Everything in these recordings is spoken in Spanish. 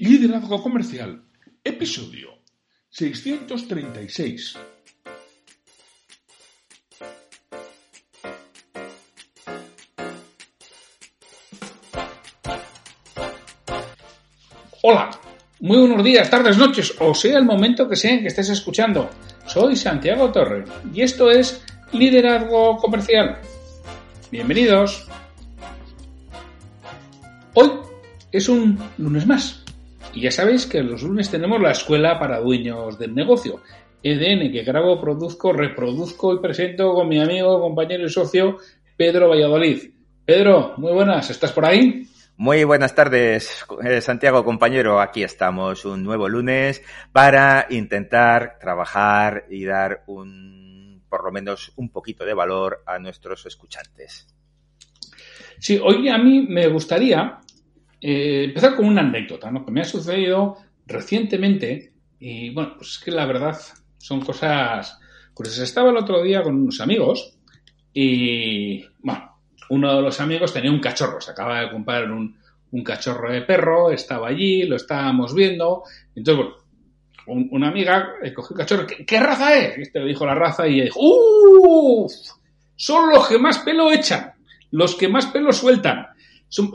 Liderazgo Comercial, episodio 636. Hola, muy buenos días, tardes, noches, o sea el momento que sea en que estés escuchando. Soy Santiago Torre y esto es Liderazgo Comercial. Bienvenidos. Hoy es un lunes más. Y ya sabéis que los lunes tenemos la escuela para dueños del negocio. EDN, que grabo, produzco, reproduzco y presento con mi amigo, compañero y socio Pedro Valladolid. Pedro, muy buenas, ¿estás por ahí? Muy buenas tardes, eh, Santiago, compañero. Aquí estamos un nuevo lunes para intentar trabajar y dar un, por lo menos, un poquito de valor a nuestros escuchantes. Sí, hoy a mí me gustaría eh, empezar con una anécdota, ¿no? Que me ha sucedido recientemente y, bueno, pues es que la verdad son cosas curiosas. Estaba el otro día con unos amigos y, bueno, uno de los amigos tenía un cachorro, se acaba de comprar un, un cachorro de perro, estaba allí, lo estábamos viendo, entonces, bueno, una amiga cogió el cachorro, ¿qué, raza es? Este le dijo la raza y ella dijo, ¡Uff! Son los que más pelo echan, los que más pelo sueltan. Son,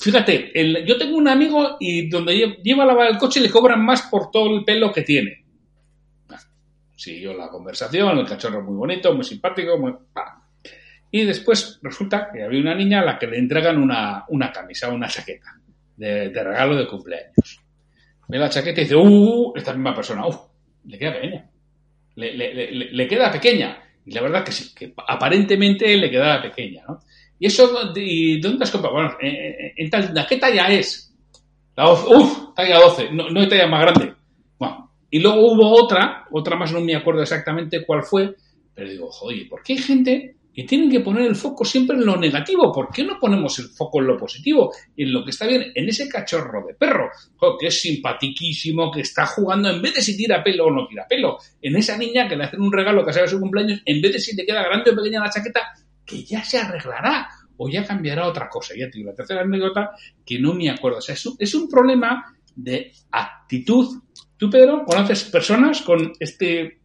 fíjate, el, yo tengo un amigo y donde lleva a lavar el coche le cobran más por todo el pelo que tiene. Siguió la conversación, el cachorro muy bonito, muy simpático, muy... Y después resulta que había una niña a la que le entregan una, una camisa, una chaqueta de, regalo de cumpleaños. Ve la chaqueta y dice, ¡uh! Esta misma persona, ¡uh! Le queda pequeña. Le, le, le, le queda pequeña. Y la verdad que sí, que aparentemente le quedaba pequeña, ¿no? ¿Y eso y dónde has comprado? Bueno, en, tal, ¿qué talla es? La 12, ¡Uf! Talla 12, no, hay talla más grande. Bueno, y luego hubo otra, otra más no me acuerdo exactamente cuál fue, pero digo, joder, ¿por qué hay gente que tienen que poner el foco siempre en lo negativo. ¿Por qué no ponemos el foco en lo positivo? En lo que está bien, en ese cachorro de perro, que es simpatiquísimo, que está jugando, en vez de si tira pelo o no tira pelo, en esa niña que le hacen un regalo que sabe su cumpleaños, en vez de si te queda grande o pequeña la chaqueta, que ya se arreglará o ya cambiará otra cosa. Ya te digo, la tercera anécdota que no me acuerdo. O sea, es un, es un problema de actitud. Tú, Pedro, conoces personas con este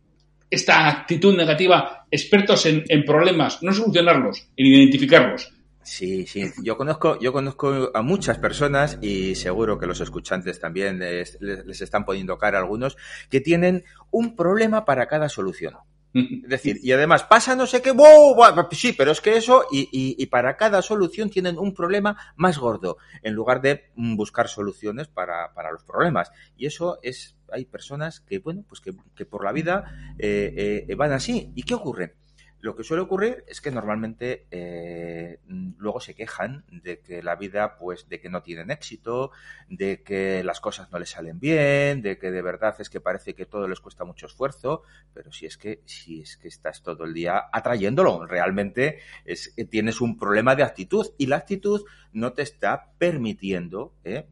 esta actitud negativa, expertos en, en, problemas, no solucionarlos, en identificarlos. Sí, sí. Yo conozco, yo conozco a muchas personas y seguro que los escuchantes también les, les están poniendo cara a algunos que tienen un problema para cada solución. Es decir, y además pasa no sé qué, ¡wow! sí, pero es que eso, y, y, y, para cada solución tienen un problema más gordo, en lugar de buscar soluciones para, para los problemas. Y eso es, hay personas que, bueno, pues que, que por la vida eh, eh, van así. ¿Y qué ocurre? Lo que suele ocurrir es que normalmente eh, luego se quejan de que la vida, pues, de que no tienen éxito, de que las cosas no les salen bien, de que de verdad es que parece que todo les cuesta mucho esfuerzo, pero si es que, si es que estás todo el día atrayéndolo, realmente es que tienes un problema de actitud y la actitud no te está permitiendo, eh,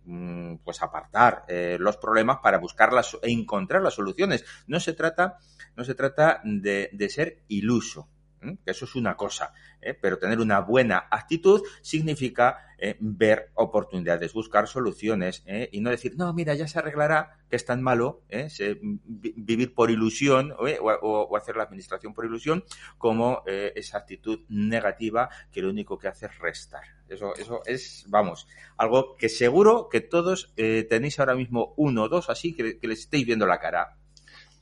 pues, apartar eh, los problemas para buscarlas e encontrar las soluciones. No se trata, no se trata de, de ser iluso que eso es una cosa, ¿eh? pero tener una buena actitud significa eh, ver oportunidades, buscar soluciones ¿eh? y no decir, no, mira, ya se arreglará, que es tan malo vivir por ilusión o, o, hacer la administración por ilusión como esa actitud negativa que lo único que hace es restar. Eso, eso es, vamos, algo que seguro que todos tenéis ahora mismo uno o dos así que, que les estéis viendo la cara.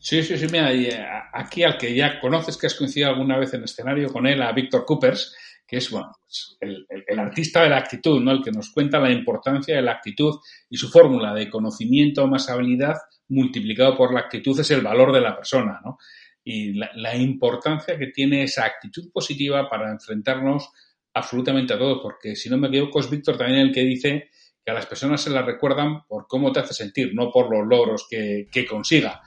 Sí, sí, sí, mira, y aquí al que ya conoces, que has coincidido alguna vez en escenario con él, a Víctor Coopers, que es, bueno, pues el, artista de la actitud, ¿no? El que nos cuenta la importancia de la actitud y su fórmula de conocimiento más habilidad multiplicado por la actitud es el valor de la persona, ¿no? Y la, la importancia que tiene esa actitud positiva para enfrentarnos absolutamente a todo, porque si no me equivoco es Víctor también el que dice que a las personas se las recuerdan por cómo te hace sentir, no por los logros que, que consiga.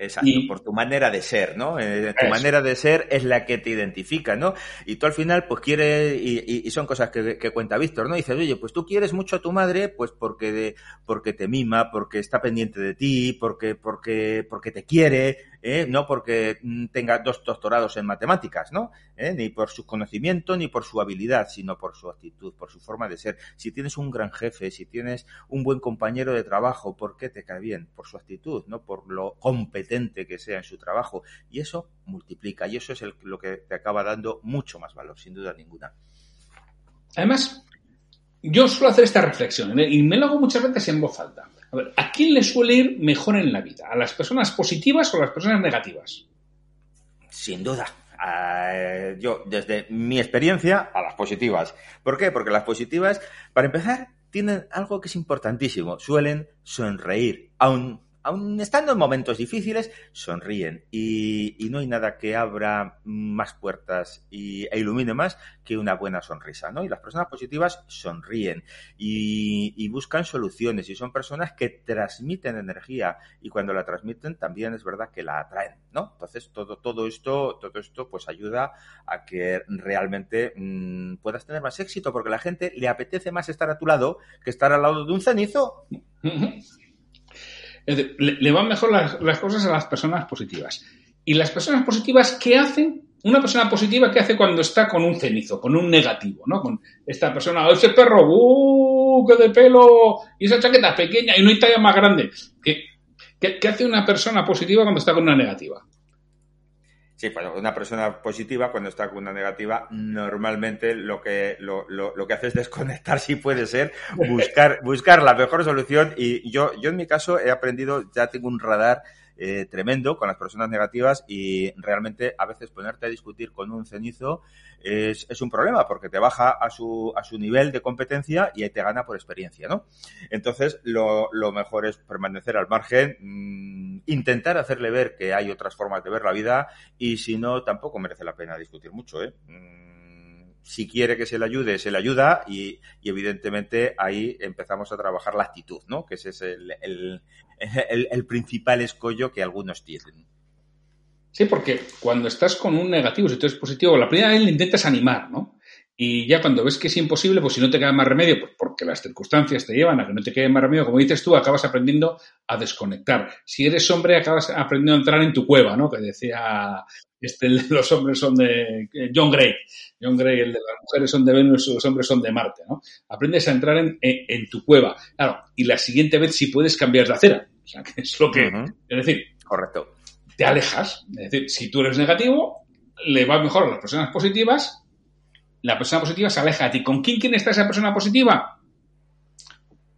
Exacto, y, por tu manera de ser, ¿no? Eh, tu eso. manera de ser es la que te identifica, ¿no? Y tú al final, pues quieres, y, y son cosas que, que, cuenta Víctor, ¿no? Dices, oye, pues tú quieres mucho a tu madre, pues porque, de, porque te mima, porque está pendiente de ti, porque, porque, porque te quiere, ¿eh? no porque mm, tenga dos doctorados en matemáticas, ¿no? ¿Eh? Ni por su conocimiento, ni por su habilidad, sino por su actitud, por su forma de ser. Si tienes un gran jefe, si tienes un buen compañero de trabajo, ¿por qué te cae bien? Por su actitud, no por lo competente que sea en su trabajo. Y eso multiplica, y eso es lo que te acaba dando mucho más valor, sin duda ninguna. Además, yo suelo hacer esta reflexión ¿eh? y me lo hago muchas veces en voz alta. A ver, ¿a quién le suele ir mejor en la vida? ¿A las personas positivas o a las personas negativas? Sin duda. Yo, desde mi experiencia, a las positivas. ¿Por qué? Porque las positivas, para empezar, tienen algo que es importantísimo. Suelen sonreír, aun aun estando en momentos difíciles, sonríen. Y, no hay nada que abra más puertas y, e ilumine más que una buena sonrisa, ¿no? Y las personas positivas sonríen y, buscan soluciones y son personas que transmiten energía y cuando la transmiten también es verdad que la atraen, ¿no? Entonces todo, todo esto, todo esto pues ayuda a que realmente mm, puedas tener más éxito porque la gente le apetece más estar a tu lado que estar al lado de un cenizo. le, van mejor las, cosas a las personas positivas. ¿Y las personas positivas qué hacen? Una persona positiva, ¿qué hace cuando está con un cenizo, con un negativo, ¿no? Con esta persona, ese perro, ¡uh! ¡Qué de pelo! Y esa chaqueta pequeña y no hay talla más grande. qué hace una persona positiva cuando está con una negativa? Sí, pues una persona positiva, cuando está con una negativa, normalmente lo que, lo, lo, que hace es desconectar, si puede ser, buscar, buscar la mejor solución. Y yo, yo en mi caso he aprendido, ya tengo un radar eh, tremendo con las personas negativas y realmente a veces ponerte a discutir con un cenizo es, es, un problema porque te baja a su, a su nivel de competencia y te gana por experiencia, ¿no? Entonces, lo, lo mejor es permanecer al margen, mmm, intentar hacerle ver que hay otras formas de ver la vida y si no, tampoco merece la pena discutir mucho, ¿eh? Mm, si quiere que se le ayude, se le ayuda y, evidentemente ahí empezamos a trabajar la actitud, ¿no? Que ese es el, el, principal escollo que algunos tienen. Sí, porque cuando estás con un negativo, si tú eres positivo, la primera vez le intentas animar, ¿no? Y ya cuando ves que es imposible, pues si no te queda más remedio, pues porque las circunstancias te llevan a que no te quede más remedio, como dices tú, acabas aprendiendo a desconectar. Si eres hombre, acabas aprendiendo a entrar en tu cueva, ¿no? Que decía este, los hombres son de eh, John Gray. John Gray, el de las mujeres son de Venus, los hombres son de Marte, ¿no? Aprendes a entrar en, tu cueva. Claro, y la siguiente vez si puedes cambiar de acera. O sea, que es lo que... Es decir... Correcto. Te alejas. Es decir, si tú eres negativo, le va mejor a las personas positivas la persona positiva se aleja de ti. ¿Con quién quiere estar esa persona positiva?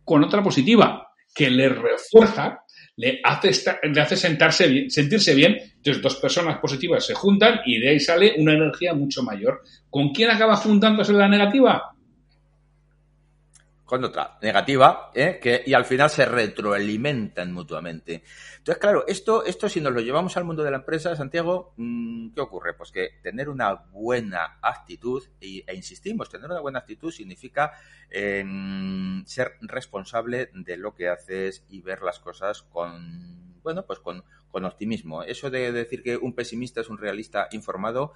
Con otra positiva, que le refuerza, le hace, le hace sentarse bien, sentirse bien. Entonces, dos personas positivas se juntan y de ahí sale una energía mucho mayor. ¿Con quién acaba juntándose la negativa? Con otra negativa, ¿eh? que, y al final se retroalimentan mutuamente. Entonces, claro, esto, esto si nos lo llevamos al mundo de la empresa, Santiago, mm, ¿qué ocurre? Pues que tener una buena actitud, e, insistimos, tener una buena actitud significa em, ser responsable de lo que haces y ver las cosas con, bueno, pues con, con optimismo. Eso de decir que un pesimista es un realista informado,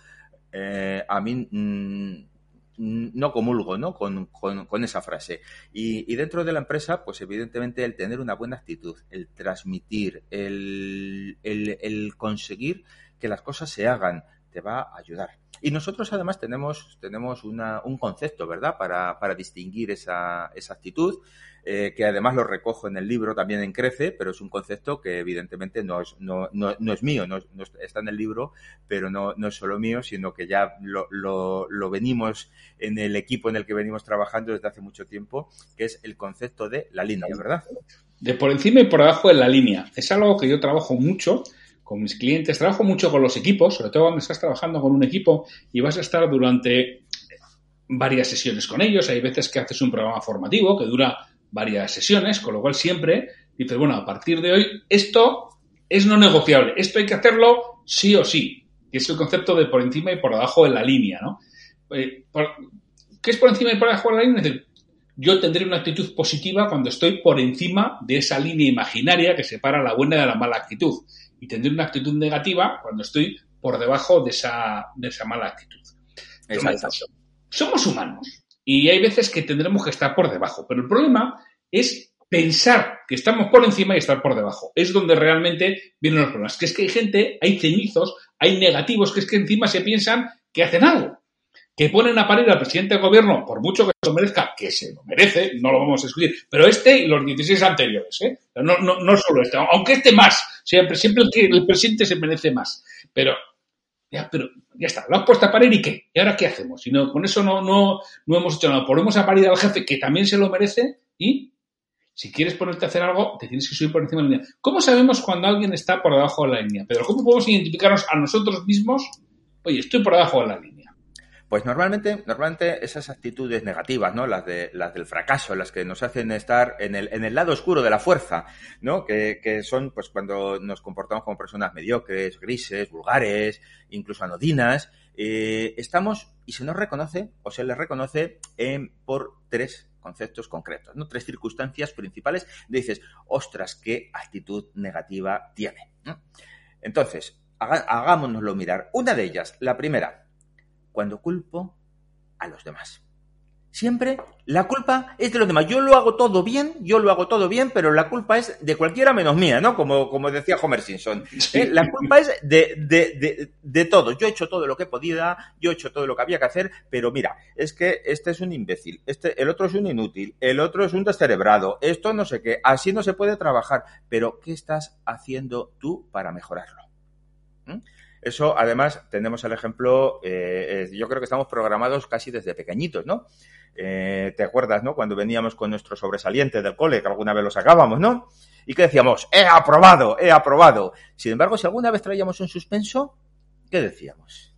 eh, a mí mm, no comulgo ¿no? Con, con, esa frase. Y, dentro de la empresa, pues evidentemente el tener una buena actitud, el transmitir, el, el, conseguir que las cosas se hagan, te va a ayudar. Y nosotros además tenemos, tenemos una, un concepto, ¿verdad?, para, para distinguir esa, esa actitud. Eh, que además lo recojo en el libro también en Crece, pero es un concepto que evidentemente no es, no, no, no es mío, no, está en el libro, pero no, no es solo mío, sino que ya lo, lo, lo, venimos en el equipo en el que venimos trabajando desde hace mucho tiempo, que es el concepto de la línea, ¿verdad? De por encima y por abajo de la línea. Es algo que yo trabajo mucho con mis clientes, trabajo mucho con los equipos, sobre todo cuando estás trabajando con un equipo y vas a estar durante varias sesiones con ellos. Hay veces que haces un programa formativo que dura varias sesiones, con lo cual siempre dices, bueno, a partir de hoy esto es no negociable, esto hay que hacerlo sí o sí, que es el concepto de por encima y por abajo de la línea, ¿no? Eh, ¿Qué es por encima y por abajo de la línea? Es decir, yo tendré una actitud positiva cuando estoy por encima de esa línea imaginaria que separa la buena de la mala actitud. Y tendré una actitud negativa cuando estoy por debajo de esa, de esa mala actitud. Somos humanos. Y hay veces que tendremos que estar por debajo. Pero el problema es pensar que estamos por encima y estar por debajo. Es donde realmente vienen los problemas. Que es que hay gente, hay cenizos, hay negativos, que es que encima se piensan que hacen algo. Que ponen a parir al presidente del gobierno, por mucho que se lo merezca, que se lo merece, no lo vamos a discutir, pero este y los 16 anteriores, ¿eh? No, no, no solo este, aunque este más, siempre, siempre el, el presidente se merece más. Pero ya, pero ya está, lo has puesto a parir y qué? ¿Y ahora qué hacemos? Si no, con eso no, no, no hemos hecho nada. Ponemos a parir al jefe que también se lo merece y si quieres ponerte a hacer algo, te tienes que subir por encima de la línea. ¿Cómo sabemos cuando alguien está por debajo de la línea? Pedro, ¿cómo podemos identificarnos a nosotros mismos? Oye, estoy por debajo de la línea. Pues normalmente, normalmente esas actitudes negativas, ¿no? Las de las del fracaso, las que nos hacen estar en el, en el lado oscuro de la fuerza, ¿no? Que, que, son pues cuando nos comportamos como personas mediocres, grises, vulgares, incluso anodinas, eh, estamos y se nos reconoce o se les reconoce por tres conceptos concretos, ¿no? Tres circunstancias principales. Dices, ostras, qué actitud negativa tiene. Entonces, hagámonoslo mirar. Una de ellas, la primera, cuando culpo a los demás. Siempre la culpa es de los demás. Yo lo hago todo bien, yo lo hago todo bien, pero la culpa es de cualquiera menos mía, ¿no? Como, como decía Homer Simpson. ¿Eh? La culpa es de, de, de, de, todo. Yo he hecho todo lo que podía, yo he hecho todo lo que había que hacer, pero mira, es que este es un imbécil, este, el otro es un inútil, el otro es un descerebrado, esto no sé qué, así no se puede trabajar. Pero, ¿qué estás haciendo tú para mejorarlo? ¿Mm? Eso, además, tenemos el ejemplo, eh, yo creo que estamos programados casi desde pequeñitos, ¿no? Eh, ¿Te acuerdas, no? Cuando veníamos con nuestro sobresaliente del cole, que alguna vez lo sacábamos, ¿no? Y que decíamos, he aprobado, he aprobado. Sin embargo, si alguna vez traíamos un suspenso, ¿qué decíamos?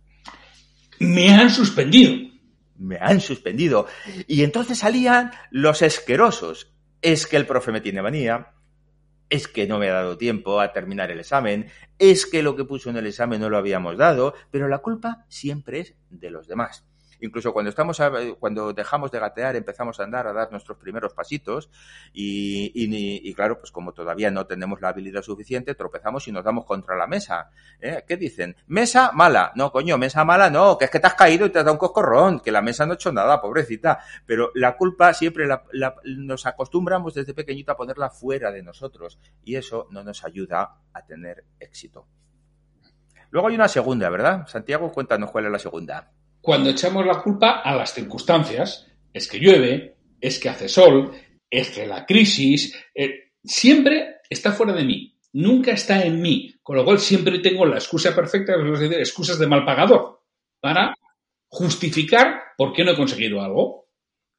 Me han suspendido. Me han suspendido. Y entonces salían los esquerosos. Es que el profe me tiene manía, es que no me ha dado tiempo a terminar el examen, es que lo que puso en el examen no lo habíamos dado, pero la culpa siempre es de los demás. Incluso cuando estamos cuando dejamos de gatear, empezamos a andar, a dar nuestros primeros pasitos y, y, y, claro, pues como todavía no tenemos la habilidad suficiente, tropezamos y nos damos contra la mesa. ¿Eh? ¿Qué dicen? Mesa mala. No, coño, mesa mala no, que es que te has caído y te has dado un coscorrón, que la mesa no ha hecho nada, pobrecita. Pero la culpa siempre la, la, nos acostumbramos desde pequeñito a ponerla fuera de nosotros y eso no nos ayuda a tener éxito. Luego hay una segunda, ¿verdad? Santiago, cuéntanos cuál es la segunda cuando echamos la culpa a las circunstancias. Es que llueve, es que hace sol, es que la crisis, eh, siempre está fuera de mí, nunca está en mí, con lo cual siempre tengo la excusa perfecta, decir, excusas de mal pagador, para justificar por qué no he conseguido algo.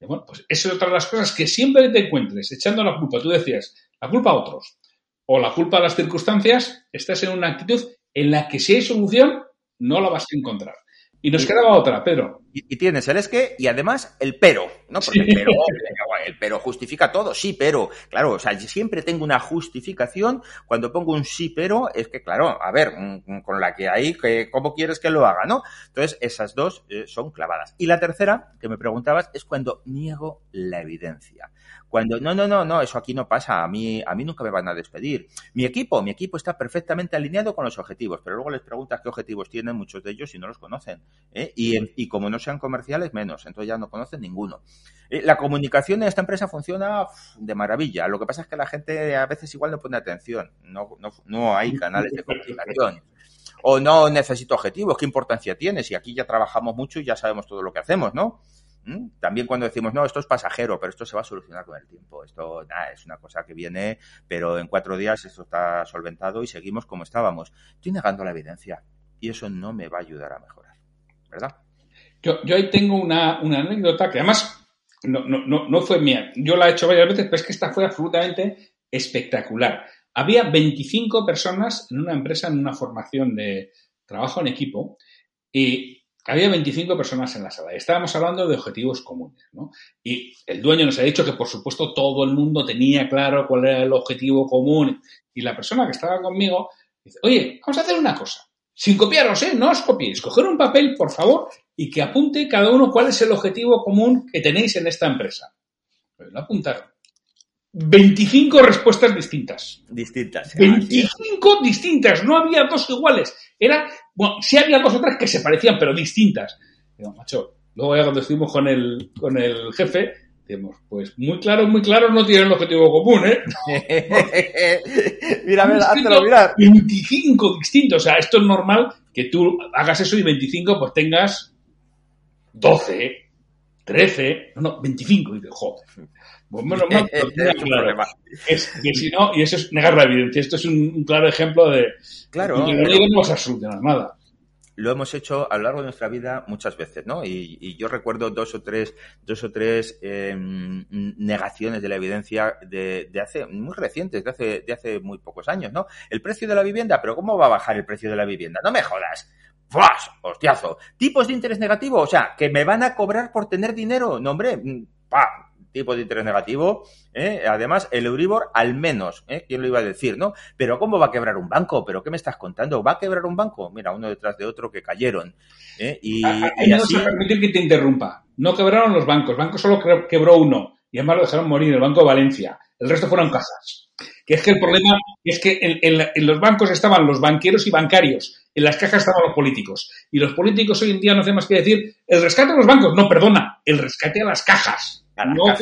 Bueno, pues esa es otra de las cosas que siempre te encuentres echando la culpa. Tú decías, la culpa a otros o la culpa a las circunstancias, estás en una actitud en la que si hay solución, no la vas a encontrar. Y nos quedaba otra, pero. Y, y, tienes el es que y además el pero, ¿no? Porque sí. el, pero, pero justifica todo, sí, pero. Claro, o sea, siempre tengo una justificación. Cuando pongo un sí, pero, es que, claro, a ver, con la que hay, ¿cómo quieres que lo haga, no? Entonces, esas dos eh, son clavadas. Y la tercera, que me preguntabas, es cuando niego la evidencia. Cuando, no, no, no, no, eso aquí no pasa, a mí, a mí nunca me van a despedir. Mi equipo, mi equipo está perfectamente alineado con los objetivos, pero luego les preguntas qué objetivos tienen muchos de ellos y no los conocen. ¿eh? Y, y, como no sean comerciales, menos, entonces ya no conocen ninguno. ¿Eh? La comunicación esta empresa funciona de maravilla, lo que pasa es que la gente a veces igual no pone atención, no, no, no hay canales de comunicación. O no necesito objetivos, ¿qué importancia tiene? Si aquí ya trabajamos mucho y ya sabemos todo lo que hacemos, ¿no? También cuando decimos, no, esto es pasajero, pero esto se va a solucionar con el tiempo. Esto nada, es una cosa que viene, pero en cuatro días esto está solventado y seguimos como estábamos. Estoy negando la evidencia y eso no me va a ayudar a mejorar, ¿verdad? Yo, yo ahí tengo una, una anécdota que además no, no, no, fue mía. Yo la he hecho varias veces, pero es que esta fue absolutamente espectacular. Había 25 personas en una empresa en una formación de trabajo en equipo y había 25 personas en la sala. Estábamos hablando de objetivos comunes, ¿no? Y el dueño nos ha dicho que, por supuesto, todo el mundo tenía claro cuál era el objetivo común. Y la persona que estaba conmigo dice, oye, vamos a hacer una cosa. Sin copiaros, ¿eh? No os copiéis. Coger un papel, por favor, y que apunte cada uno cuál es el objetivo común que tenéis en esta empresa. Pues lo apuntaron. 25 respuestas distintas. Distintas. 25 distintas. No había dos iguales. Era, bueno, sí había dos o tres que se parecían, pero distintas. Digo, macho, luego ya cuando estuvimos con el, con el jefe, Decimos, pues muy claro, muy claro no tienen el objetivo común, ¿eh? mira, mira, háztelo mirar. 25 distintos, o sea, esto es normal que tú hagas eso y 25 pues tengas 12, 13, no, no, 25, y dices, joder. Pues menos mal, claro. Es que si no, y eso es negar la evidencia. Esto es un, claro ejemplo de. Claro. Que no vas a solucionar nada lo hemos hecho a lo largo de nuestra vida muchas veces, ¿no? Y, yo recuerdo dos o tres, dos o tres em, negaciones de la evidencia de, hace muy recientes, de hace, de hace muy pocos años, ¿no? El precio de la vivienda, pero ¿cómo va a bajar el precio de la vivienda? No me jodas. ¡Flash! ¡Hostiazo! ¿Tipos de interés negativo? O sea, que me van a cobrar por tener dinero. No, hombre, mm, ¡pa! tipo de interés negativo. ¿eh? Además, el Euribor al menos, ¿eh? ¿quién lo iba a decir, no? Pero ¿cómo va a quebrar un banco? ¿Pero qué me estás contando? ¿Va a quebrar un banco? Mira, uno detrás de otro que cayeron. ¿eh? Y, no así... permitir que te interrumpa. No quebraron los bancos. El banco solo quebró uno. Y además lo dejaron morir, el Banco de Valencia. El resto fueron casas. Que es que el problema es que en, los bancos estaban los banqueros y bancarios, en las cajas estaban los políticos. Y los políticos hoy en día no hacen más que decir, el rescate a los bancos, no, perdona, el rescate a las cajas. No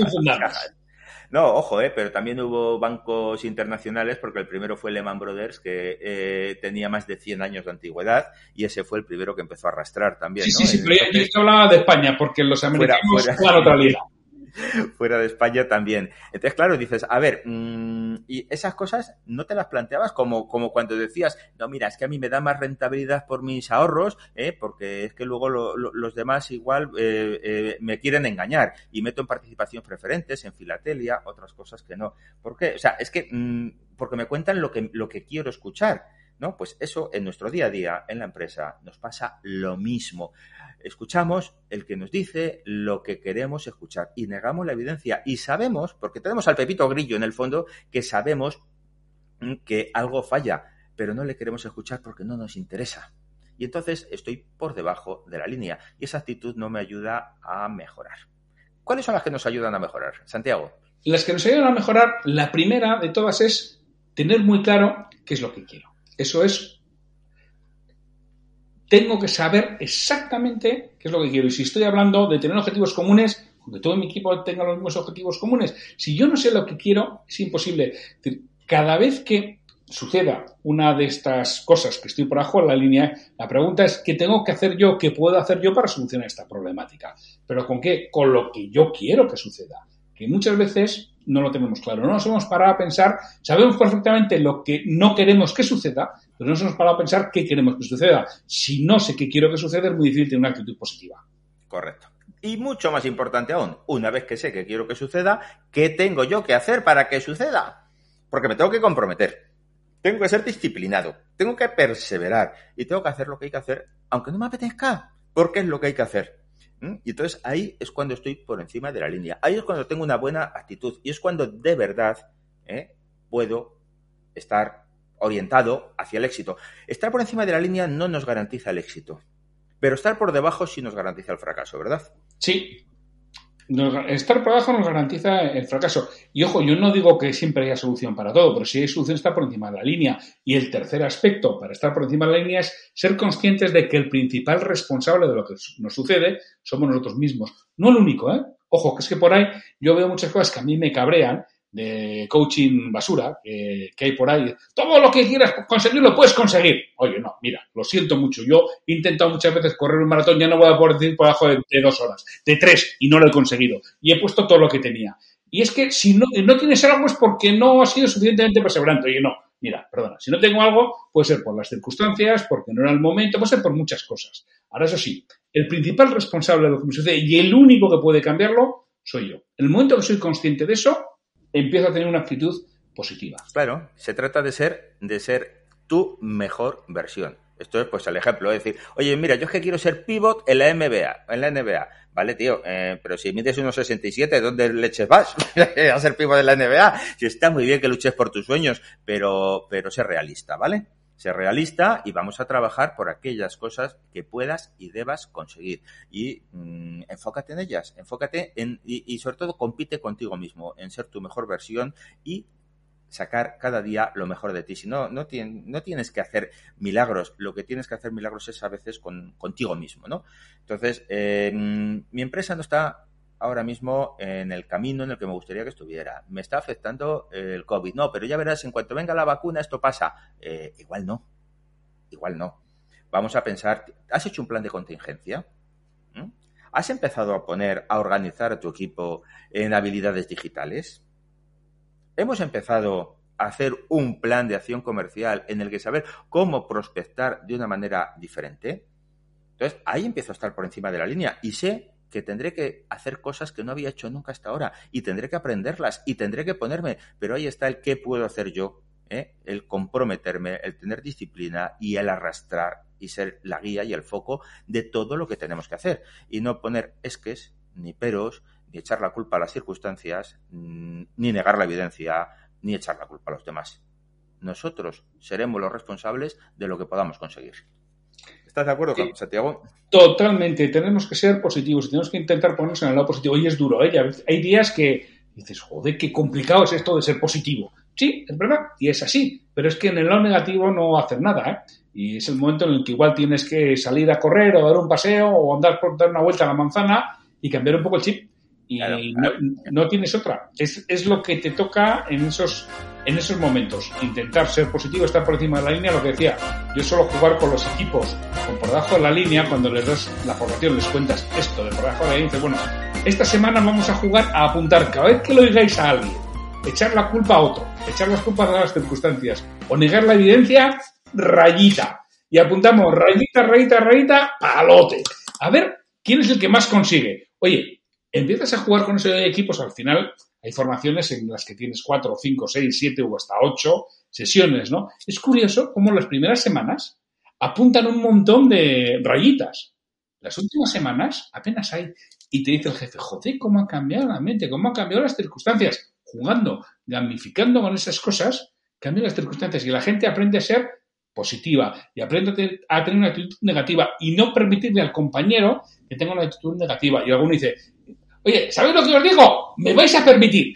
No, ojo, eh, pero también hubo bancos internacionales, porque el primero fue Lehman Brothers, que eh, tenía más de 100 años de antigüedad, y ese fue el primero que empezó a arrastrar también. Sí, sí, sí, pero yo, hablaba de España, porque los americanos fuera, fuera. otra liga. fuera de España también. Entonces, claro, dices, a ver, mm, y esas cosas no te las planteabas como, como cuando decías, no, mira, es que a mí me da más rentabilidad por mis ahorros, ¿eh? porque es que luego los demás igual eh, eh, me quieren engañar y meto en participación preferentes, en filatelia, otras cosas que no. ¿Por qué? O sea, es que, mm, porque me cuentan lo que, lo que quiero escuchar. ¿No? Pues eso en nuestro día a día, en la empresa, nos pasa lo mismo escuchamos el que nos dice lo que queremos escuchar y negamos la evidencia. Y sabemos, porque tenemos al Pepito Grillo en el fondo, que sabemos que algo falla, pero no le queremos escuchar porque no nos interesa. Y entonces estoy por debajo de la línea y esa actitud no me ayuda a mejorar. ¿Cuáles son las que nos ayudan a mejorar, Santiago? Las que nos ayudan a mejorar, la primera de todas es tener muy claro qué es lo que quiero. Eso es tengo que saber exactamente qué es lo que quiero. Y si estoy hablando de tener objetivos comunes, aunque todo mi equipo tenga los mismos objetivos comunes, si yo no sé lo que quiero, es imposible. Cada vez que suceda una de estas cosas que estoy por abajo en la línea, la pregunta es qué tengo que hacer yo, qué puedo hacer yo para solucionar esta problemática. ¿Pero con qué? Con lo que yo quiero que suceda. Que muchas veces no lo tenemos claro. No nos hemos parado a pensar, sabemos perfectamente lo que no queremos que suceda, pero no nos hemos parado a pensar qué queremos que suceda. Si no sé qué quiero que suceda, es muy difícil tener una actitud positiva. Correcto. Y mucho más importante aún, una vez que sé qué quiero que suceda, ¿qué tengo yo que hacer para que suceda? Porque me tengo que comprometer. Tengo que ser disciplinado, tengo que perseverar y tengo que hacer lo que hay que hacer, aunque no me apetezca, porque es lo que hay que hacer. Y entonces ahí es cuando estoy por encima de la línea. Ahí es cuando tengo una buena actitud. Y es cuando de verdad ¿eh? puedo estar orientado hacia el éxito. Estar por encima de la línea no nos garantiza el éxito. Pero estar por debajo sí nos garantiza el fracaso, ¿verdad? Sí, estar por abajo nos garantiza el fracaso. Y ojo, yo no digo que siempre haya solución para todo, pero si hay solución está por encima de la línea. Y el tercer aspecto para estar por encima de la línea es ser conscientes de que el principal responsable de lo que nos sucede somos nosotros mismos. No el único, ¿eh? Ojo, que es que por ahí yo veo muchas cosas que a mí me cabrean de coaching basura que, hay por ahí. Todo lo que quieras conseguir lo puedes conseguir. Oye, no, mira, lo siento mucho. Yo he intentado muchas veces correr un maratón, ya no voy a poder decir por abajo de, dos horas, de tres, y no lo he conseguido. Y he puesto todo lo que tenía. Y es que si no, no tienes algo es porque no has sido suficientemente perseverante. Oye, no, mira, perdona, si no tengo algo, puede ser por las circunstancias, porque no era el momento, puede ser por muchas cosas. Ahora, eso sí, el principal responsable de lo que me sucede y el único que puede cambiarlo soy yo. En el momento que soy consciente de eso, empiezo a tener una actitud positiva. Claro, se trata de ser, de ser tu mejor versión. Esto es pues el ejemplo, es decir, oye, mira, yo es que quiero ser pivot en la NBA, en la NBA. Vale, tío, eh, pero si mides unos 67, ¿dónde leches vas? a ser pivot en la NBA. Si está muy bien que luches por tus sueños, pero, pero sé realista, ¿vale? Sé realista y vamos a trabajar por aquellas cosas que puedas y debas conseguir. Y mm, enfócate en ellas, enfócate en, y, sobre todo compite contigo mismo, en ser tu mejor versión y sacar cada día lo mejor de ti. Si no, no, no tienes que hacer milagros. Lo que tienes que hacer milagros es a veces con, contigo mismo, ¿no? Entonces, eh, mi empresa no está ahora mismo en el camino en el que me gustaría que estuviera. Me está afectando el COVID. No, pero ya verás, en cuanto venga la vacuna esto pasa. Eh, igual no. Igual no. Vamos a pensar, ¿has hecho un plan de contingencia? ¿Mm? ¿Has empezado a poner, a organizar a tu equipo en habilidades digitales? ¿Hemos empezado a hacer un plan de acción comercial en el que saber cómo prospectar de una manera diferente? Entonces, ahí empiezo a estar por encima de la línea y sé que tendré que hacer cosas que no había hecho nunca hasta ahora y tendré que aprenderlas y tendré que ponerme, pero ahí está el qué puedo hacer yo, ¿eh? el comprometerme, el tener disciplina y el arrastrar y ser la guía y el foco de todo lo que tenemos que hacer y no poner esques ni peros ni echar la culpa a las circunstancias ni negar la evidencia ni echar la culpa a los demás. Nosotros seremos los responsables de lo que podamos conseguir. ¿Estás de acuerdo, Santiago? Totalmente. Tenemos que ser positivos y tenemos que intentar ponernos en el lado positivo. Y es duro, ¿eh? Hay días que dices, joder, qué complicado es esto de ser positivo. Sí, es verdad, y es así. Pero es que en el lado negativo no hacer nada, ¿eh? Y es el momento en el que igual tienes que salir a correr o dar un paseo o andar por dar una vuelta a la manzana y cambiar un poco el chip. Y No, tienes otra. Es, es lo que te toca en esos en esos momentos, intentar ser positivo, estar por encima de la línea, lo que decía, yo suelo jugar con los equipos con por debajo de la línea, cuando les das la formación, les cuentas esto de por debajo de la línea, dices, bueno, esta semana vamos a jugar a apuntar cada vez que lo digáis a alguien, echar la culpa a otro, echar las culpas a las circunstancias, o negar la evidencia, rayita. Y apuntamos rayita, rayita, rayita, palote. A ver, ¿quién es el que más consigue? Oye, empiezas a jugar con esos equipos, al final hay formaciones en las que tienes cuatro, cinco, seis, siete o hasta ocho sesiones, ¿no? Es curioso cómo las primeras semanas apuntan un montón de rayitas. Las últimas semanas apenas hay. Y te dice el jefe, joder, cómo ha cambiado la mente, cómo han cambiado las circunstancias. Jugando, gamificando con esas cosas, cambian las circunstancias y la gente aprende a ser positiva y aprende a tener una actitud negativa y no permitirle al compañero que tenga una actitud negativa. Y alguno dice, Oye, ¿sabéis lo que os digo? Me vais a permitir.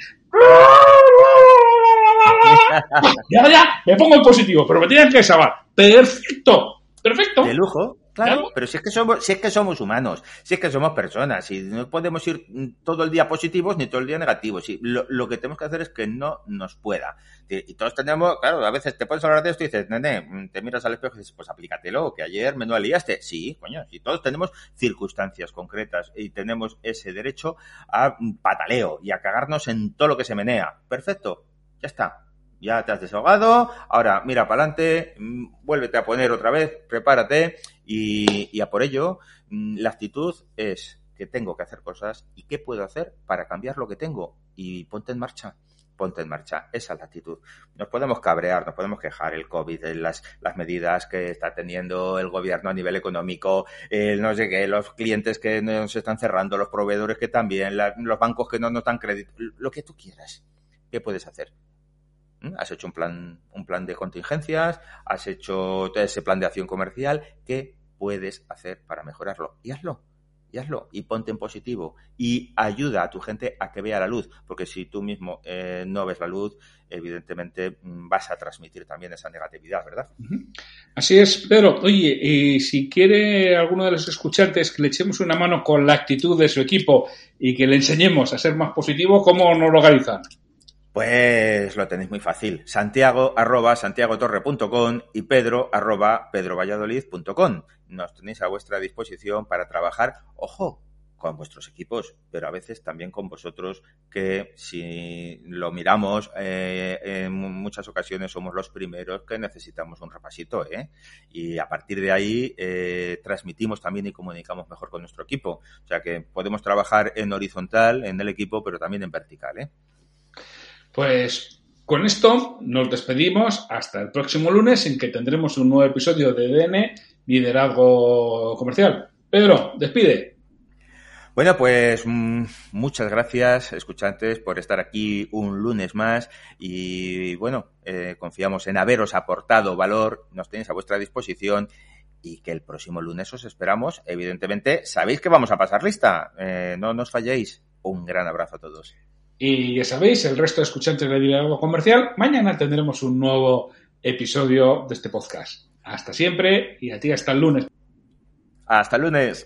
ya, ya, me pongo en positivo, pero me tienen que salvar. Perfecto, perfecto. De lujo. Claro, pero si es que somos, si es que somos humanos, si es que somos personas, y no podemos ir todo el día positivos ni todo el día negativos. Y lo, que tenemos que hacer es que no nos pueda. Y todos tenemos, claro, a veces te a hablar de esto y dices, nene, te miras al espejo y dices, pues aplícatelo, que ayer me no liaste. Sí, coño, y todos tenemos circunstancias concretas y tenemos ese derecho a pataleo y a cagarnos en todo lo que se menea. Perfecto, ya está ya te has desahogado, ahora mira para adelante, mm, vuélvete a poner otra vez, prepárate y, a por ello mm, la actitud es que tengo que hacer cosas y qué puedo hacer para cambiar lo que tengo y ponte en marcha ponte en marcha. Esa es la actitud. Nos podemos cabrear, nos podemos quejar el COVID, las, las medidas que está teniendo el gobierno a nivel económico, el no sé qué, los clientes que nos están cerrando, los proveedores que también, los bancos que no nos dan crédito, lo que tú quieras. ¿Qué puedes hacer? Has hecho un plan, un plan de contingencias, has hecho ese plan de acción comercial. ¿Qué puedes hacer para mejorarlo? Y hazlo, y hazlo, y ponte en positivo. Y ayuda a tu gente a que vea la luz, porque si tú mismo eh, no ves la luz, evidentemente mm, vas a transmitir también esa negatividad, ¿verdad? Así es, pero oye, y si quiere alguno de los escuchantes que le echemos una mano con la actitud de su equipo y que le enseñemos a ser más positivo, ¿cómo nos lo organizan? Pues lo tenéis muy fácil. Santiago arroba santiagotorre.com y pedro arroba pedrovalladolid.com. Nos tenéis a vuestra disposición para trabajar, ojo, con vuestros equipos, pero a veces también con vosotros, que si lo miramos, eh, en muchas ocasiones somos los primeros que necesitamos un repasito, ¿eh? Y a partir de ahí eh, transmitimos también y comunicamos mejor con nuestro equipo. O sea que podemos trabajar en horizontal, en el equipo, pero también en vertical, ¿eh? Pues con esto nos despedimos hasta el próximo lunes en que tendremos un nuevo episodio de DN Liderazgo Comercial. Pedro, despide. Bueno, pues mm, muchas gracias, escuchantes, por estar aquí un lunes más y bueno, eh, confiamos en haberos aportado valor, nos tenéis a vuestra disposición y que el próximo lunes os esperamos. Evidentemente, sabéis que vamos a pasar lista, eh, no nos falléis. Un gran abrazo a todos. Y ya sabéis, el resto de escuchantes de Diálogo Comercial, mañana tendremos un nuevo episodio de este podcast. Hasta siempre y a ti hasta el lunes. Hasta el lunes.